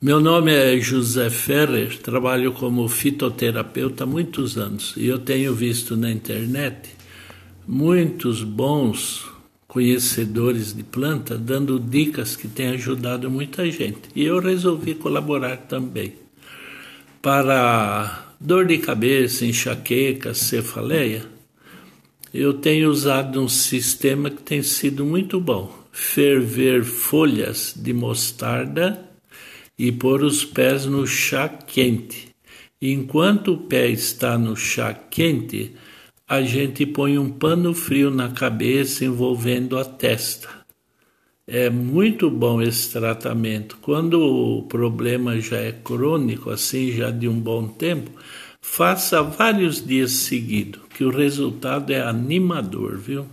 Meu nome é José Ferrer, trabalho como fitoterapeuta há muitos anos e eu tenho visto na internet muitos bons conhecedores de planta dando dicas que têm ajudado muita gente e eu resolvi colaborar também. Para dor de cabeça, enxaqueca, cefaleia, eu tenho usado um sistema que tem sido muito bom: ferver folhas de mostarda e pôr os pés no chá quente. Enquanto o pé está no chá quente, a gente põe um pano frio na cabeça envolvendo a testa. É muito bom esse tratamento. Quando o problema já é crônico, assim, já de um bom tempo, faça vários dias seguidos, que o resultado é animador, viu?